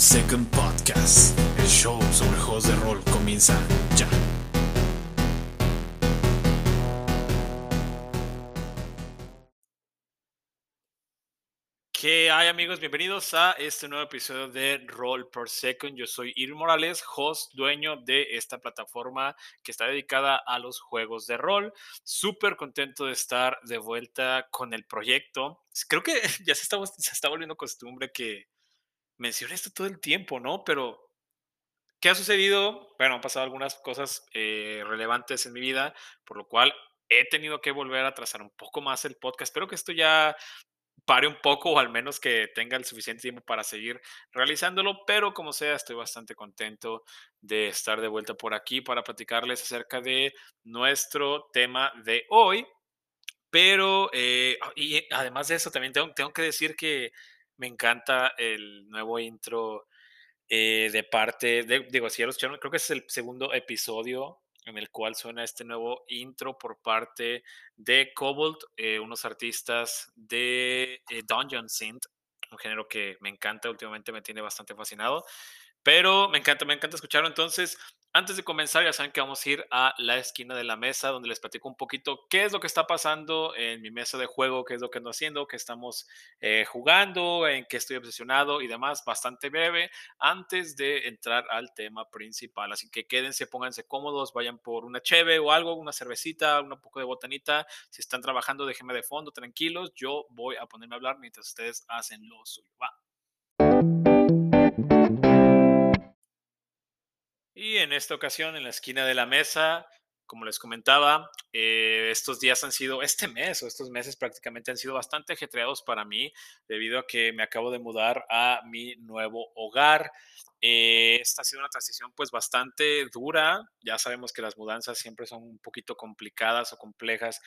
Second Podcast. El show sobre juegos de rol comienza ya. ¿Qué hay amigos? Bienvenidos a este nuevo episodio de Roll per Second. Yo soy Ir Morales, host, dueño de esta plataforma que está dedicada a los juegos de rol. Súper contento de estar de vuelta con el proyecto. Creo que ya se está, se está volviendo costumbre que mencione esto todo el tiempo, ¿no? Pero, ¿qué ha sucedido? Bueno, han pasado algunas cosas eh, relevantes en mi vida, por lo cual he tenido que volver a trazar un poco más el podcast. Espero que esto ya pare un poco o al menos que tenga el suficiente tiempo para seguir realizándolo, pero como sea, estoy bastante contento de estar de vuelta por aquí para platicarles acerca de nuestro tema de hoy. Pero, eh, y además de eso, también tengo, que decir que me encanta el nuevo intro eh, de parte de, digo, si ya los creo que es el segundo episodio en el cual suena este nuevo intro por parte de Cobalt, eh, unos artistas de eh, Dungeon Synth, un género que me encanta, últimamente me tiene bastante fascinado, pero me encanta, me encanta escucharlo. Entonces, antes de comenzar, ya saben que vamos a ir a la esquina de la mesa donde les platico un poquito qué es lo que está pasando en mi mesa de juego, qué es lo que ando haciendo, qué estamos eh, jugando, en qué estoy obsesionado y demás, bastante breve, antes de entrar al tema principal. Así que quédense, pónganse cómodos, vayan por una cheve o algo, una cervecita, un poco de botanita. Si están trabajando, déjenme de fondo, tranquilos. Yo voy a ponerme a hablar mientras ustedes hacen lo suyo. Va. Y en esta ocasión, en la esquina de la mesa, como les comentaba, eh, estos días han sido, este mes o estos meses prácticamente han sido bastante ajetreados para mí debido a que me acabo de mudar a mi nuevo hogar. Eh, esta ha sido una transición pues bastante dura. Ya sabemos que las mudanzas siempre son un poquito complicadas o complejas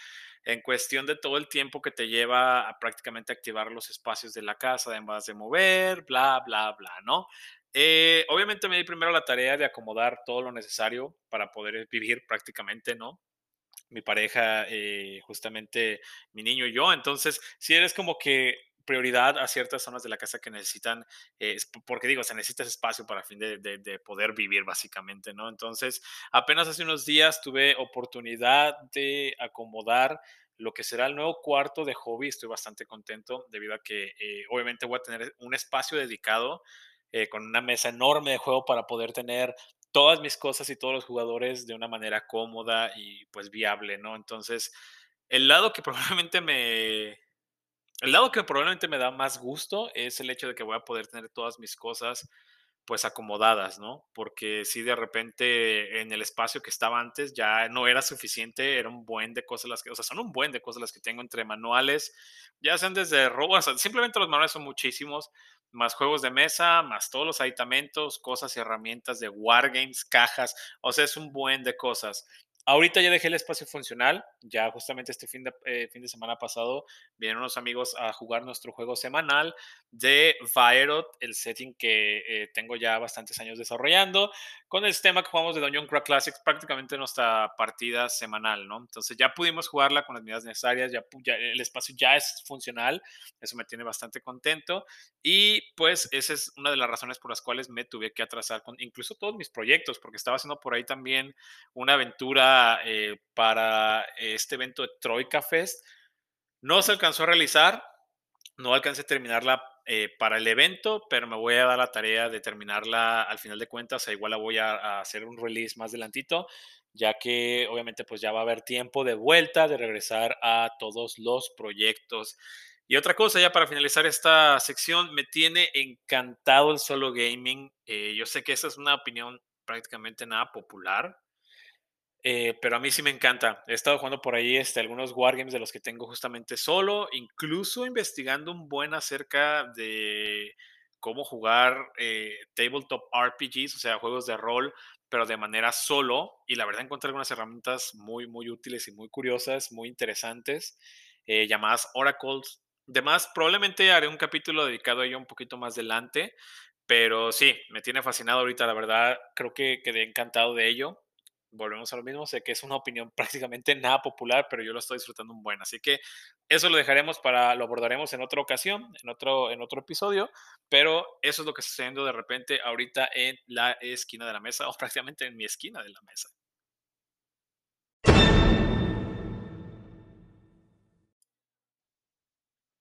en cuestión de todo el tiempo que te lleva a prácticamente activar los espacios de la casa, además de mover, bla, bla, bla, ¿no? Eh, obviamente me di primero la tarea de acomodar todo lo necesario para poder vivir prácticamente, ¿no? Mi pareja, eh, justamente mi niño y yo. Entonces, si eres como que prioridad a ciertas zonas de la casa que necesitan, eh, porque digo, se necesita ese espacio para fin de, de, de, poder vivir básicamente, ¿no? Entonces, apenas hace unos días tuve oportunidad de acomodar lo que será el nuevo cuarto de hobby. Estoy bastante contento debido a que eh, obviamente voy a tener un espacio dedicado eh, con una mesa enorme de juego para poder tener todas mis cosas y todos los jugadores de una manera cómoda y pues viable, ¿no? Entonces, el lado que probablemente me... El lado que probablemente me da más gusto es el hecho de que voy a poder tener todas mis cosas pues acomodadas, ¿no? Porque si de repente en el espacio que estaba antes ya no era suficiente, era un buen de cosas las que, o sea, son un buen de cosas las que tengo entre manuales, ya sean desde robos, sea, simplemente los manuales son muchísimos, más juegos de mesa, más todos los aditamentos, cosas y herramientas de wargames, cajas, o sea, es un buen de cosas. Ahorita ya dejé el espacio funcional, ya justamente este fin de, eh, fin de semana pasado vinieron unos amigos a jugar nuestro juego semanal de Vaerot, el setting que eh, tengo ya bastantes años desarrollando, con el sistema que jugamos de Dungeon Crack Classics, prácticamente nuestra partida semanal, ¿no? Entonces ya pudimos jugarla con las medidas necesarias, ya, ya el espacio ya es funcional, eso me tiene bastante contento y pues esa es una de las razones por las cuales me tuve que atrasar con incluso todos mis proyectos, porque estaba haciendo por ahí también una aventura eh, para este evento de Troika Fest. No se alcanzó a realizar, no alcancé a terminarla eh, para el evento, pero me voy a dar la tarea de terminarla al final de cuentas. Sea, igual la voy a, a, hacer un release más adelantito, ya que obviamente pues ya va a haber tiempo de vuelta, de regresar a todos los proyectos. Y otra cosa, ya para finalizar esta sección, me tiene encantado el solo gaming. Eh, yo sé que esa es una opinión prácticamente nada popular, eh, pero a mí sí me encanta. He estado jugando por ahí este, algunos wargames de los que tengo justamente solo, incluso investigando un buen acerca de cómo jugar eh, tabletop RPGs, o sea, juegos de rol, pero de manera solo. Y la verdad encontré algunas herramientas muy, muy útiles y muy curiosas, muy interesantes, eh, llamadas oracles. Además, probablemente haré un capítulo dedicado a ello un poquito más adelante, pero sí, me tiene fascinado ahorita, la verdad, creo que quedé encantado de ello volvemos a lo mismo, sé que es una opinión prácticamente nada popular, pero yo lo estoy disfrutando un buen. Así que eso lo dejaremos para, lo abordaremos en otra ocasión, en otro, en otro episodio, pero eso es lo que está sucediendo de repente ahorita en la esquina de la mesa, o prácticamente en mi esquina de la mesa.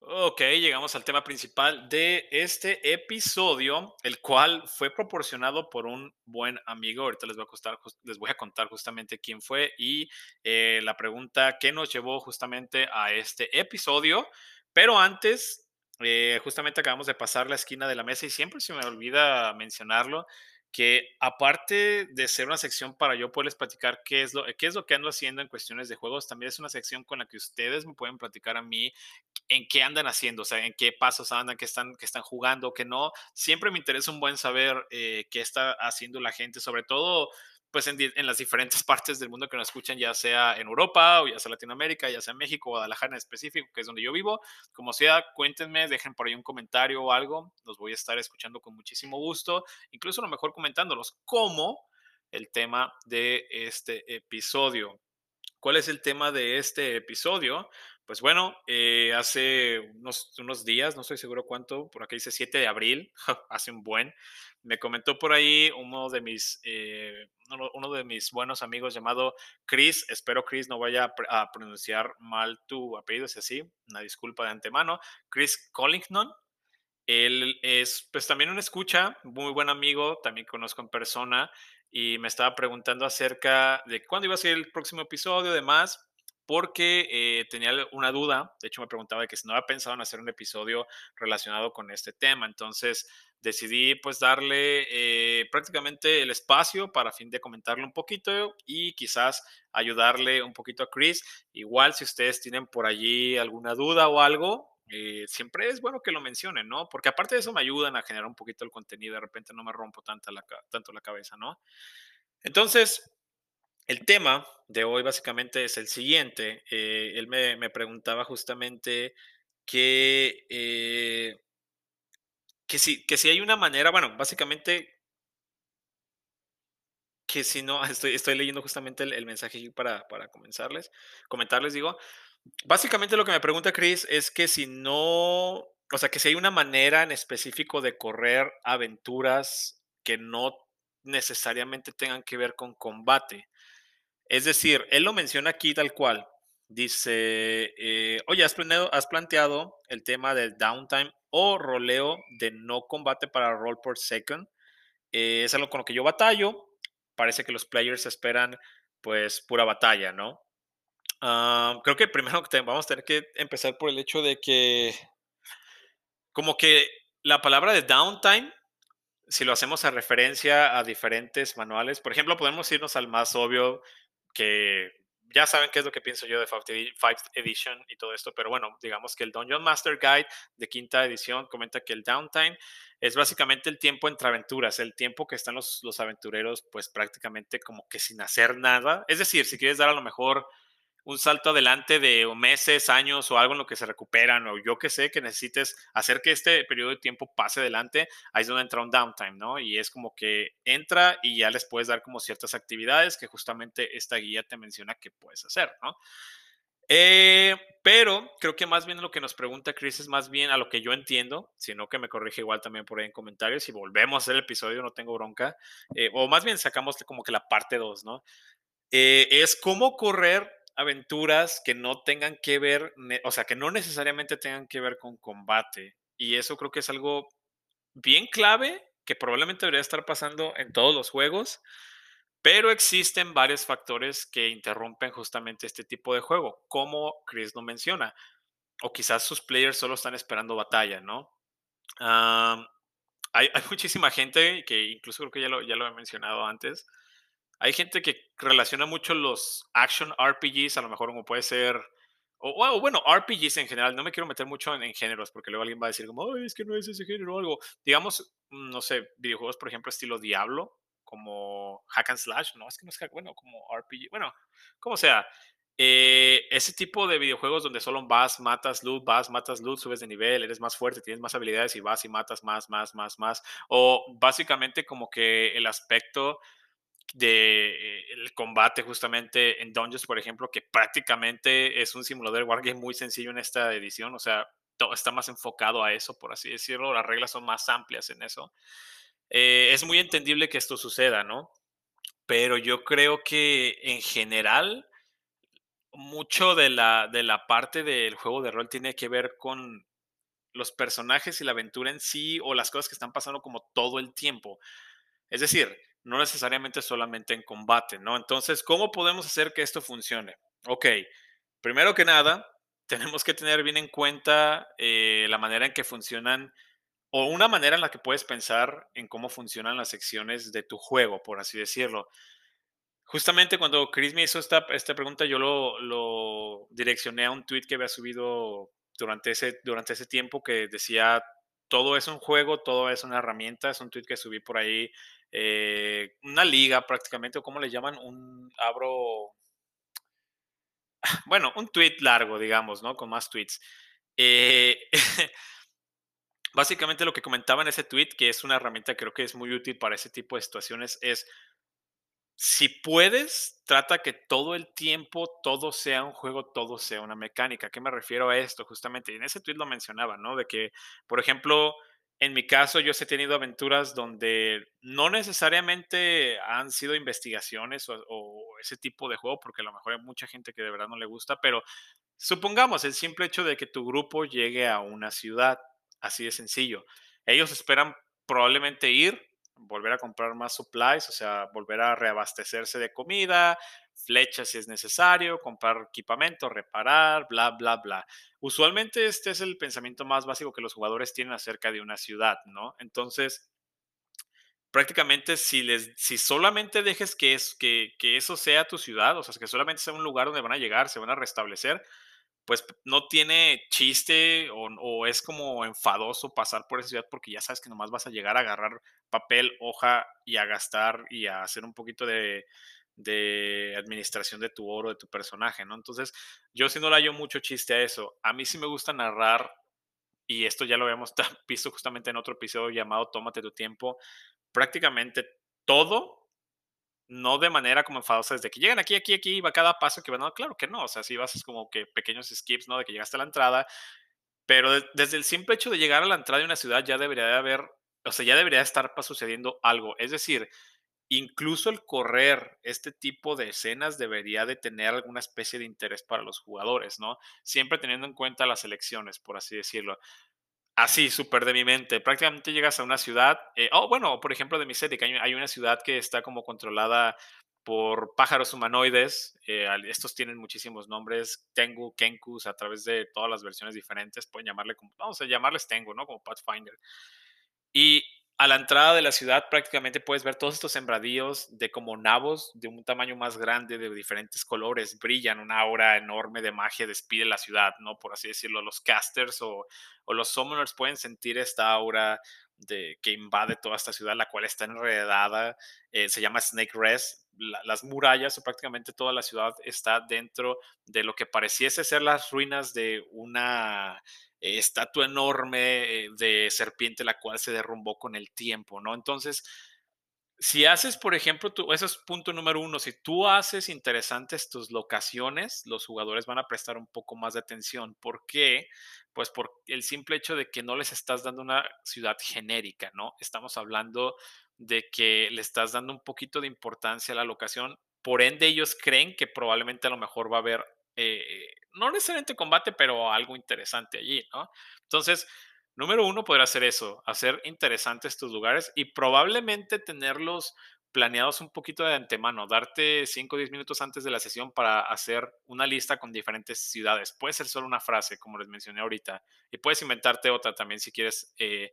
Ok, llegamos al tema principal de este episodio, el cual fue proporcionado por un buen amigo. Ahorita les voy a, costar, les voy a contar justamente quién fue y eh, la pregunta que nos llevó justamente a este episodio. Pero antes, eh, justamente acabamos de pasar la esquina de la mesa y siempre se me olvida mencionarlo que aparte de ser una sección para yo poderles platicar qué es, lo, qué es lo que ando haciendo en cuestiones de juegos, también es una sección con la que ustedes me pueden platicar a mí en qué andan haciendo, o sea, en qué pasos andan, qué están, qué están jugando, qué no. Siempre me interesa un buen saber eh, qué está haciendo la gente, sobre todo pues en, en, las diferentes partes del mundo que nos escuchan, ya sea en Europa o ya sea Latinoamérica, ya sea en México, Guadalajara en específico, que es donde yo vivo. Como sea, cuéntenme, dejen por ahí un comentario o algo, los voy a estar escuchando con muchísimo gusto, incluso a lo mejor comentándolos como el tema de este episodio. ¿Cuál es el tema de este episodio? Pues bueno, eh, hace unos, días, no estoy seguro cuánto, por acá dice 7 de abril, hace un buen, me comentó por ahí uno de mis, eh, uno, de mis buenos amigos llamado Chris, espero Chris no vaya a, pronunciar mal tu apellido, es así, una disculpa de antemano, Chris Collington, él es pues también un escucha, muy buen amigo, también conozco en persona y me estaba preguntando acerca de cuándo iba a ser el próximo episodio, demás, porque eh, tenía una duda, de hecho me preguntaba que si no había pensado en hacer un episodio relacionado con este tema, entonces decidí pues darle eh, prácticamente el espacio para fin de comentarle un poquito y quizás ayudarle un poquito a Chris. Igual si ustedes tienen por allí alguna duda o algo, eh, siempre es bueno que lo mencionen, ¿no? Porque aparte de eso me ayudan a generar un poquito el contenido, de repente no me rompo tanto la, tanto la cabeza, ¿no? Entonces, el tema de hoy básicamente es el siguiente. Eh, él me, preguntaba justamente que, eh, que, si, que si hay una manera, bueno, básicamente que si no, estoy, estoy leyendo justamente el, mensaje para, para comenzarles, comentarles, digo, básicamente lo que me pregunta Chris es que si no, o sea, que si hay una manera en específico de correr aventuras que no necesariamente tengan que ver con combate. Es decir, él lo menciona aquí tal cual. Dice, eh, oye, ¿has planteado el tema del downtime o roleo de no combate para roll por second. Eh, es algo con lo que yo batallo. Parece que los players esperan pues pura batalla, ¿no? Ah, creo que primero vamos a tener que empezar por el hecho de que como que la palabra de downtime, si lo hacemos a referencia a diferentes manuales, por ejemplo, podemos irnos al más obvio que ya saben qué es lo que pienso yo de 5th Edition y todo esto, pero bueno, digamos que el Dungeon Master Guide de quinta edición comenta que el downtime es básicamente el tiempo entre aventuras, el tiempo que están los, los aventureros pues prácticamente como que sin hacer nada. Es decir, si quieres dar a lo mejor un salto adelante de meses, años o algo en lo que se recuperan o yo que sé que necesites hacer que este periodo de tiempo pase adelante, ahí es donde entra un downtime, ¿no? Y es como que entra y ya les puedes dar como ciertas actividades que justamente esta guía te menciona que puedes hacer, ¿no? Eh, pero creo que más bien lo que nos pregunta Chris es más bien a lo que yo entiendo, sino que me corrige igual también por ahí en comentarios y volvemos a hacer el episodio, no tengo bronca, eh, o más bien sacamos como que la parte 2, ¿no? Eh, es cómo correr aventuras que no tengan que ver, o sea, que no necesariamente tengan que ver con combate. Y eso creo que es algo bien clave que probablemente debería estar pasando en todos los juegos, pero existen varios factores que interrumpen justamente este tipo de juego, como Chris lo menciona, o quizás sus players solo están esperando batalla, ¿no? hay, hay, muchísima gente que incluso creo que ya lo, ya lo he mencionado antes, hay gente que relaciona mucho los action RPGs, a lo mejor como puede ser, o, bueno, RPGs en general, no me quiero meter mucho en, géneros porque luego alguien va a decir como, es que no es ese género o algo. Digamos, mm, no sé, videojuegos, por ejemplo, estilo Diablo, como Hack and Slash, no, es que no es hack, bueno, como RPG, bueno, como sea. Eh, ese tipo de videojuegos donde solo vas, matas loot, vas, matas loot, subes de nivel, eres más fuerte, tienes más habilidades y vas y matas más, más, más, más. O básicamente como que el aspecto de eh, combate justamente en Dungeons, por ejemplo, que prácticamente es un simulador de wargame muy sencillo en esta edición, o sea, todo está más enfocado a eso, por así decirlo, las reglas son más amplias en eso. Eh, es muy entendible que esto suceda, ¿no? Pero yo creo que en general, mucho de la, de la parte del juego de rol tiene que ver con los personajes y la aventura en sí o las cosas que están pasando como todo el tiempo. Es decir, no necesariamente solamente en combate, ¿no? Entonces, ¿cómo podemos hacer que esto funcione? Ok, primero que nada, tenemos que tener bien en cuenta eh, la manera en que funcionan o una manera en la que puedes pensar en cómo funcionan las secciones de tu juego, por así decirlo. Justamente cuando Chris me hizo esta, esta pregunta, yo lo, lo direccioné a un tweet que había subido durante ese, durante ese tiempo que decía, todo es un juego, todo es una herramienta, es un tweet que subí por ahí, eh, una liga prácticamente, o como le llaman, un, abro, bueno, un tweet largo, digamos, ¿no? Con más tweets. Eh, básicamente lo que comentaba en ese tweet, que es una herramienta que creo que es muy útil para ese tipo de situaciones, es si puedes, trata que todo el tiempo todo sea un juego, todo sea una mecánica. ¿A qué me refiero a esto? Justamente, en ese tweet lo mencionaba, ¿no? De que, por ejemplo, en mi caso, yo he tenido aventuras donde no necesariamente han sido investigaciones o, o, ese tipo de juego, porque a lo mejor hay mucha gente que de verdad no le gusta, pero supongamos el simple hecho de que tu grupo llegue a una ciudad, así de sencillo. Ellos esperan probablemente ir, volver a comprar más supplies, o sea, volver a reabastecerse de comida, flechas si es necesario, comprar equipamiento, reparar, bla, bla, bla. Usualmente este es el pensamiento más básico que los jugadores tienen acerca de una ciudad, ¿no? Entonces, prácticamente si, les, si solamente dejes que, es, que, que eso sea tu ciudad, o sea, que solamente sea un lugar donde van a llegar, se van a restablecer, pues no tiene chiste o, o, es como enfadoso pasar por esa ciudad porque ya sabes que nomás vas a llegar a agarrar papel, hoja y a gastar y a hacer un poquito de, de administración de tu oro, de tu personaje, ¿no? Entonces, yo sí no le hallo mucho chiste a eso. A mí sí me gusta narrar, y esto ya lo habíamos visto justamente en otro episodio llamado Tómate tu tiempo, prácticamente todo no de manera como enfadosa, desde que llegan aquí, aquí, aquí, va cada paso que van, no, claro que no, o sea, si vas como que pequeños skips, ¿no? De que llegaste a la entrada, pero de, desde el simple hecho de llegar a la entrada de una ciudad ya debería de haber, o sea, ya debería estar sucediendo algo, es decir, incluso el correr este tipo de escenas debería de tener alguna especie de interés para los jugadores, ¿no? Siempre teniendo en cuenta las elecciones, por así decirlo. Así, súper de mi mente. Prácticamente llegas a una ciudad, eh, oh, bueno, por ejemplo, de mi set, que hay, hay, una ciudad que está como controlada por pájaros humanoides. Eh, estos tienen muchísimos nombres, Tengu, Kenkus, a través de todas las versiones diferentes. Pueden llamarle como, vamos a llamarles Tengu, ¿no? Como Pathfinder. Y a la entrada de la ciudad prácticamente puedes ver todos estos sembradíos de como nabos de un tamaño más grande, de diferentes colores, brillan, una aura enorme de magia despide la ciudad, ¿no? Por así decirlo, los casters o, los summoners pueden sentir esta aura de, que invade toda esta ciudad, la cual está enredada, eh, se llama Snake Rest, la, las murallas o prácticamente toda la ciudad está dentro de lo que pareciese ser las ruinas de una estatua enorme eh, de serpiente, la cual se derrumbó con el tiempo, ¿no? Entonces, si haces, por ejemplo, tú, eso es punto número uno, si tú haces interesantes tus locaciones, los jugadores van a prestar un poco más de atención. ¿Por qué? Pues por el simple hecho de que no les estás dando una ciudad genérica, ¿no? Estamos hablando de que le estás dando un poquito de importancia a la locación, por ende ellos creen que probablemente a lo mejor va a haber eh, no necesariamente combate, pero algo interesante allí, ¿no? Entonces, número uno, poder hacer eso, hacer interesantes tus lugares y probablemente tenerlos planeados un poquito de antemano, darte 5 o 10 minutos antes de la sesión para hacer una lista con diferentes ciudades. Puede ser solo una frase, como les mencioné ahorita, y puedes inventarte otra también si quieres eh,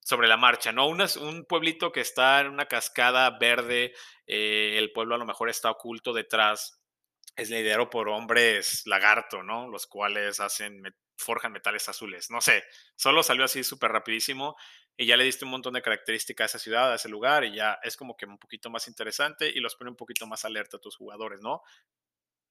sobre la marcha, ¿no? Una, un pueblito que está en una cascada verde, eh, el pueblo a lo mejor está oculto detrás es liderado por hombres lagarto, ¿no? Los cuales hacen, forjan metales azules. No sé, solo salió así súper rapidísimo y ya le diste un montón de características a esa ciudad, a ese lugar y ya es como que un poquito más interesante y los pone un poquito más alerta a tus jugadores, ¿no?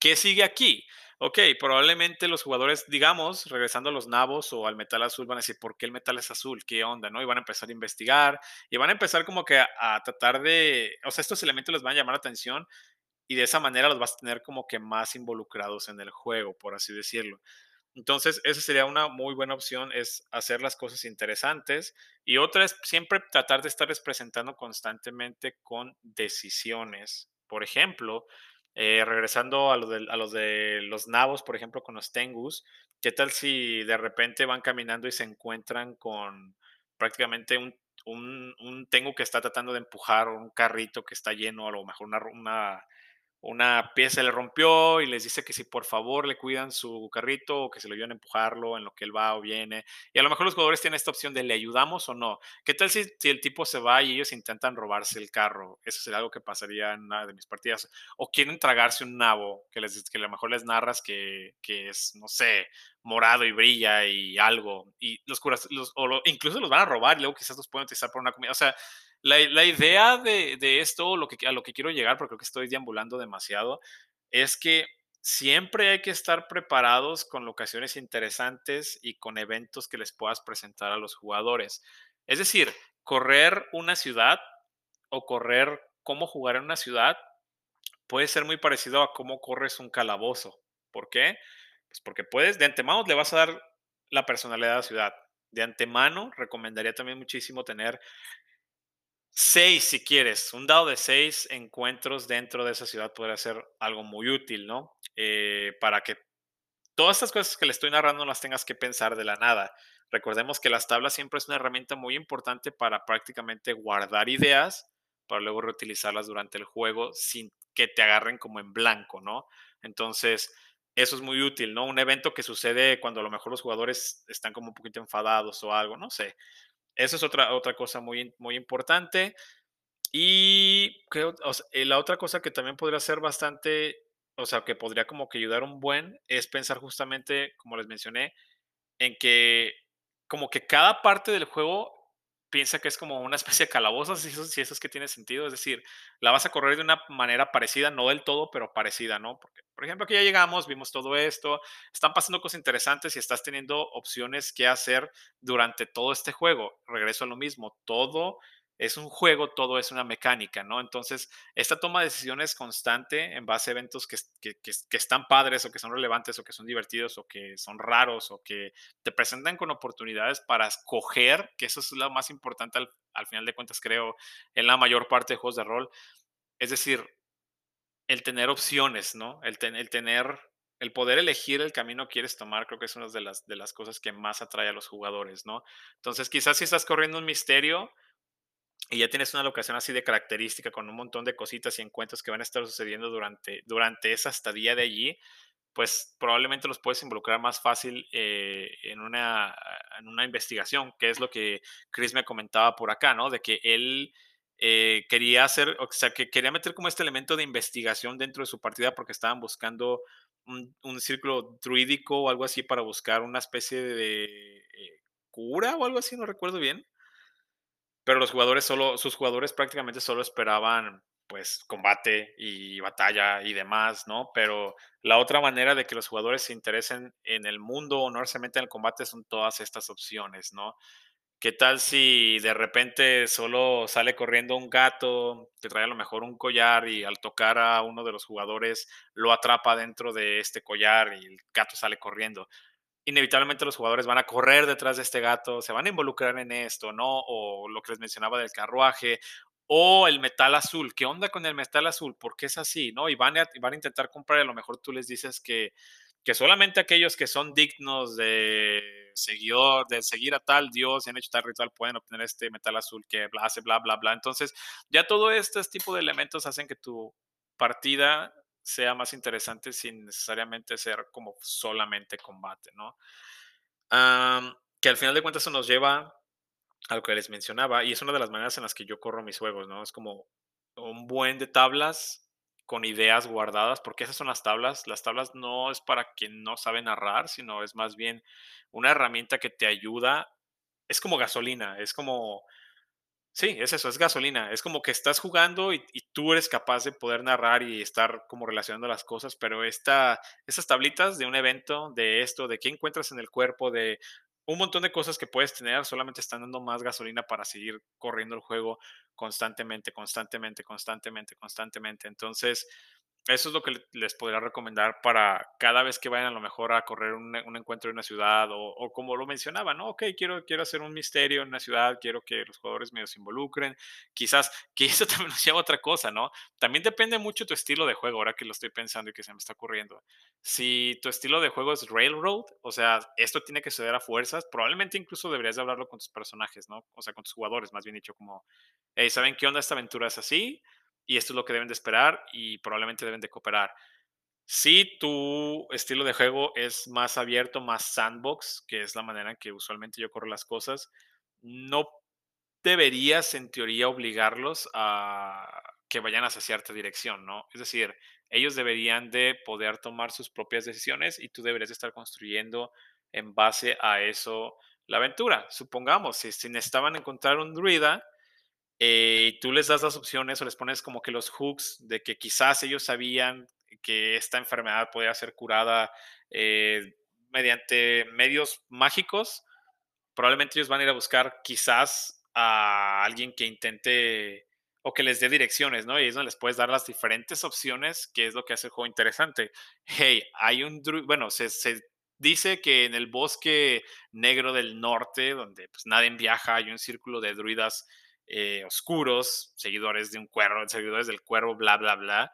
¿qué sigue aquí? Ok, probablemente los jugadores, digamos, regresando a los nabos o al metal azul, van a decir, ¿por qué el metal es azul? ¿Qué onda? ¿No? Y van a empezar a investigar y van a empezar como que a, a tratar de, o sea, estos elementos les van a llamar la atención y de esa manera los vas a tener como que más involucrados en el juego, por así decirlo. Entonces, esa sería una muy buena opción, es hacer las cosas interesantes. Y otra es siempre tratar de estarles presentando constantemente con decisiones. Por ejemplo, eh, regresando a, lo de, a los de los nabos, por ejemplo, con los tengus, ¿qué tal si de repente van caminando y se encuentran con prácticamente un, un, un tengu que está tratando de empujar un carrito que está lleno, a lo mejor una, una una pieza le rompió y les dice que si por favor le cuidan su carrito o que se lo ayuden a empujarlo en lo que él va o viene. Y a lo mejor los jugadores tienen esta opción de le ayudamos o no. ¿Qué tal si, si el tipo se va y ellos intentan robarse el carro? Eso sería algo que pasaría en una de mis partidas. O quieren tragarse un nabo, que, les, que a lo mejor les narras que, que es, no sé, morado y brilla y algo. Y los curas, los, o incluso los van a robar y luego quizás los pueden utilizar por una comida. O sea, la, idea de, esto, lo que, a lo que quiero llegar, porque creo que estoy deambulando demasiado, es que siempre hay que estar preparados con locaciones interesantes y con eventos que les puedas presentar a los jugadores. Es decir, correr una ciudad o correr cómo jugar en una ciudad puede ser muy parecido a cómo corres un calabozo. ¿Por qué? Pues porque puedes, de antemano le vas a dar la personalidad de la ciudad. De antemano recomendaría también muchísimo tener seis, si quieres, un dado de seis encuentros dentro de esa ciudad podría ser algo muy útil, ¿no? Eh, para que todas estas cosas que le estoy narrando no las tengas que pensar de la nada. Recordemos que las tablas siempre es una herramienta muy importante para prácticamente guardar ideas para luego reutilizarlas durante el juego sin que te agarren como en blanco, ¿no? Entonces, eso es muy útil, ¿no? Un evento que sucede cuando a lo mejor los jugadores están como un poquito enfadados o algo, no sé. Eso es otra, otra cosa muy, muy importante. Y eh, la otra cosa que también podría ser bastante, o sea, que podría como que ayudar un buen, es pensar justamente, como les mencioné, en que como que cada parte del juego piensa que es como una especie de calabozo, si eso, si eso es que tiene sentido, es decir, la vas a correr de una manera parecida, no del todo, pero parecida, ¿no? Porque, por ejemplo, aquí ya llegamos, vimos todo esto, están pasando cosas interesantes y estás teniendo opciones que hacer durante todo este juego. Regreso a lo mismo, todo es un juego, todo es una mecánica, ¿no? Entonces, esta toma de decisiones constante en base a eventos que, están padres o que son relevantes o que son divertidos o que son raros o que te presentan con oportunidades para escoger, que eso es lo más importante al, final de cuentas, creo, en la mayor parte de juegos de rol. Es decir, el tener opciones, ¿no? El, el tener, el poder elegir el camino que quieres tomar, creo que es una de las, de las cosas que más atrae a los jugadores, ¿no? Entonces, quizás si estás corriendo un misterio, y ya tienes una locación así de característica con un montón de cositas y encuentros que van a estar sucediendo durante, durante esa estadía de allí, pues probablemente los puedes involucrar más fácil eh, en, una, en una investigación, que es lo que Chris me comentaba por acá, ¿no? De que él eh, quería hacer, o sea, que quería meter como este elemento de investigación dentro de su partida porque estaban buscando un, un círculo druídico o algo así para buscar una especie de eh, cura o algo así, no recuerdo bien pero los jugadores solo, sus jugadores prácticamente solo esperaban pues combate y batalla y demás, ¿no? Pero la otra manera de que los jugadores se interesen en el mundo o no necesariamente en el combate son todas estas opciones, ¿no? ¿Qué tal si de repente solo sale corriendo un gato, te trae a lo mejor un collar y al tocar a uno de los jugadores lo atrapa dentro de este collar y el gato sale corriendo? Inevitablemente los jugadores van a correr detrás de este gato, se van a involucrar en esto, ¿no? O lo que les mencionaba del carruaje, o el metal azul. ¿Qué onda con el metal azul? ¿Por qué es así? ¿No? Y van a, van a intentar comprar, a lo mejor tú les dices que, que solamente aquellos que son dignos de seguidor, de seguir a tal dios y han hecho tal ritual pueden obtener este metal azul que hace bla, bla, bla. Entonces, ya todo este tipo de elementos hacen que tu partida sea más interesante sin necesariamente ser como solamente combate, ¿no? que al final de cuentas eso nos lleva a lo que les mencionaba y es una de las maneras en las que yo corro mis juegos, ¿no? Es como un buen de tablas con ideas guardadas, porque esas son las tablas. Las tablas no es para quien no sabe narrar, sino es más bien una herramienta que te ayuda. Es como gasolina, es como Sí, es eso, es gasolina. Es como que estás jugando y, y tú eres capaz de poder narrar y estar como relacionando las cosas, pero esta, estas tablitas de un evento, de esto, de qué encuentras en el cuerpo, de un montón de cosas que puedes tener, solamente están dando más gasolina para seguir corriendo el juego constantemente, constantemente, constantemente, constantemente. Entonces, eso es lo que les podría recomendar para cada vez que vayan a lo mejor a correr un, encuentro en una ciudad o, o, como lo mencionaba, ¿no? Ok, quiero, quiero hacer un misterio en una ciudad, quiero que los jugadores medio se involucren, quizás que eso también nos lleva a otra cosa, ¿no? También depende mucho tu estilo de juego, ahora que lo estoy pensando y que se me está ocurriendo. Si tu estilo de juego es Railroad, o sea, esto tiene que suceder a fuerzas, probablemente incluso deberías de hablarlo con tus personajes, ¿no? O sea, con tus jugadores, más bien dicho, como, hey, ¿saben qué onda esta aventura es así? Y esto es lo que deben de esperar y probablemente deben de cooperar. Si tu estilo de juego es más abierto, más sandbox, que es la manera en que usualmente yo corro las cosas, no deberías en teoría obligarlos a que vayan hacia cierta dirección, ¿no? Es decir, ellos deberían de poder tomar sus propias decisiones y tú deberías estar construyendo en base a eso la aventura. Supongamos, si, si necesitaban encontrar un druida, eh, tú les das las opciones o les pones como que los hooks de que quizás ellos sabían que esta enfermedad podía ser curada eh, mediante medios mágicos, probablemente ellos van a ir a buscar quizás a alguien que intente o que les dé direcciones, ¿no? Y es donde les puedes dar las diferentes opciones, que es lo que hace el juego interesante. Hey, hay un, bueno, se, se dice que en el bosque negro del norte, donde pues nadie viaja, hay un círculo de druidas eh, oscuros, seguidores de un cuervo, seguidores del cuervo, bla, bla, bla.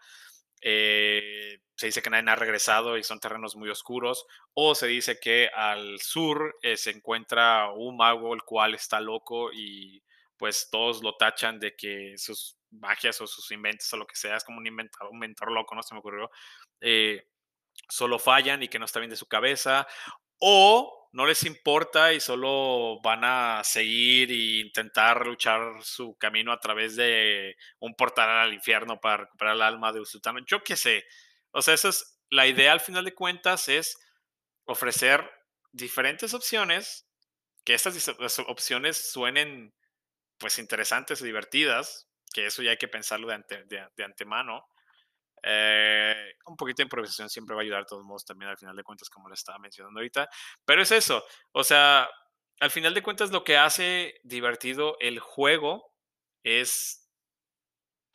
Eh, se dice que nadie ha regresado y son terrenos muy oscuros, o se dice que al sur eh, se encuentra un mago el cual está loco y pues todos lo tachan de que sus magias o sus inventos o lo que sea, es como un inventor, un mentor loco, no se me ocurrió, solo fallan y que no está bien de su cabeza, o no les importa y solo van a seguir e intentar luchar su camino a través de un portal al infierno para recuperar el alma de Usultano. Yo qué sé. O sea, esa es la idea al final de cuentas es ofrecer diferentes opciones, que estas opciones suenen pues interesantes y divertidas, que eso ya hay que pensarlo de antemano. Eh, un poquito de improvisación siempre va a ayudar, de todos modos, también al final de cuentas, como lo estaba mencionando ahorita. Pero es eso, o sea, al final de cuentas, lo que hace divertido el juego es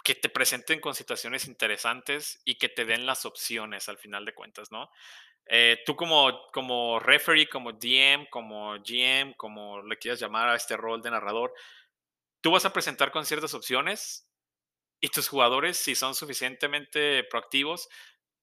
que te presenten con situaciones interesantes y que te den las opciones al final de cuentas, ¿no? Eh, tú como, como referee, como DM, como GM, como le quieras llamar a este rol de narrador, tú vas a presentar con ciertas opciones y tus jugadores, si son suficientemente proactivos,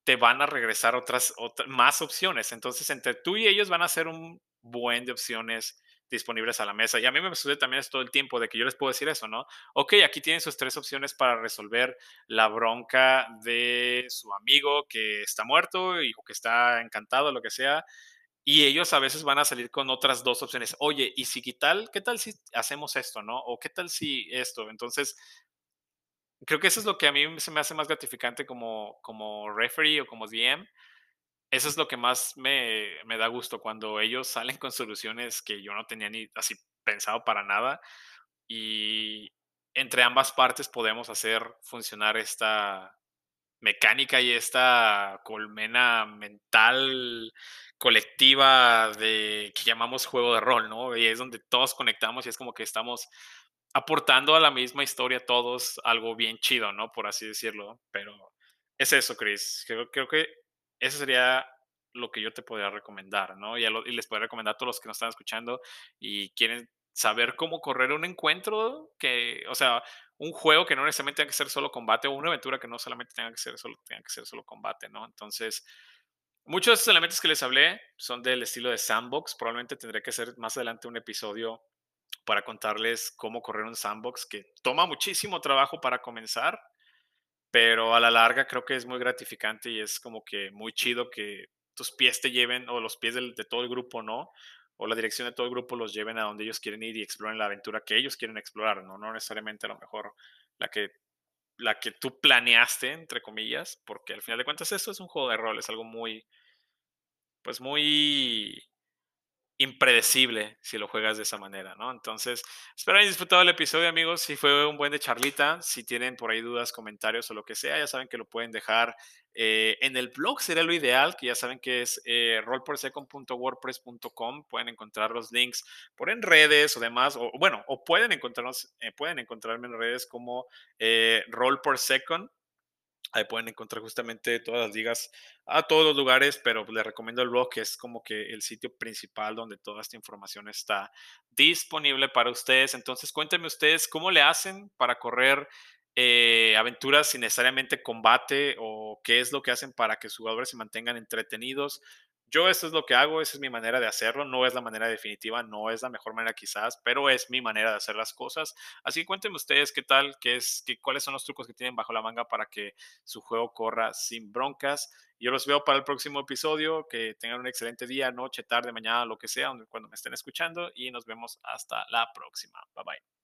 te van a regresar otras, más opciones. Entonces, entre tú y ellos van a ser un buen de opciones disponibles a la mesa. Y a mí me sucede también es todo el tiempo de que yo les puedo decir eso, ¿no? Ok, aquí tienen sus tres opciones para resolver la bronca de su amigo que está muerto y, o que está encantado, lo que sea. Y ellos a veces van a salir con otras dos opciones. Oye, ¿y si qué tal? ¿Qué tal si hacemos esto, no? O qué tal si esto? Entonces, creo que eso es lo que a mí se me hace más gratificante como, como referee o como DM. Eso es lo que más me, me, da gusto cuando ellos salen con soluciones que yo no tenía ni así pensado para nada. Y entre ambas partes podemos hacer funcionar esta mecánica y esta colmena mental colectiva de que llamamos juego de rol, ¿no? Y es donde todos conectamos y es como que estamos aportando a la misma historia todos algo bien chido, ¿no? Por así decirlo. Pero es eso, Chris. Creo, creo que eso sería lo que yo te podría recomendar, ¿no? Y, lo, y, les podría recomendar a todos los que nos están escuchando y quieren saber cómo correr un encuentro que, o sea, un juego que no necesariamente tenga que ser solo combate o una aventura que no solamente tenga que ser solo, tenga que ser solo combate, ¿no? Entonces, muchos de estos elementos que les hablé son del estilo de sandbox. Probablemente tendré que hacer más adelante un episodio para contarles cómo correr un sandbox que toma muchísimo trabajo para comenzar, pero a la larga creo que es muy gratificante y es como que muy chido que tus pies te lleven, o los pies de, todo el grupo, ¿no? O la dirección de todo el grupo los lleven a donde ellos quieren ir y exploren la aventura que ellos quieren explorar, ¿no? No necesariamente a lo mejor la que, la que tú planeaste, entre comillas, porque al final de cuentas eso es un juego de rol, es algo muy, pues muy impredecible si lo juegas de esa manera, ¿no? Entonces, espero hayan disfrutado el episodio, amigos. Si fue un buen de charlita, si tienen por ahí dudas, comentarios o lo que sea, ya saben que lo pueden dejar eh, en el blog, sería lo ideal, que ya saben que es eh, rollpersecond.wordpress.com. Pueden encontrar los links por en redes o demás, o bueno, o pueden encontrarnos, eh, pueden encontrarme en redes como eh, second Ahí pueden encontrar justamente todas las ligas a todos los lugares, pero les recomiendo el blog, que es como que el sitio principal donde toda esta información está disponible para ustedes. Entonces, cuéntenme ustedes cómo le hacen para correr eh, aventuras sin necesariamente combate o qué es lo que hacen para que sus jugadores se mantengan entretenidos. Yo eso es lo que hago, esa es mi manera de hacerlo, no es la manera definitiva, no es la mejor manera quizás, pero es mi manera de hacer las cosas. Así que cuéntenme ustedes qué tal, qué es, qué, cuáles son los trucos que tienen bajo la manga para que su juego corra sin broncas. Yo los veo para el próximo episodio, que tengan un excelente día, noche, tarde, mañana, lo que sea, cuando me estén escuchando y nos vemos hasta la próxima. Bye bye.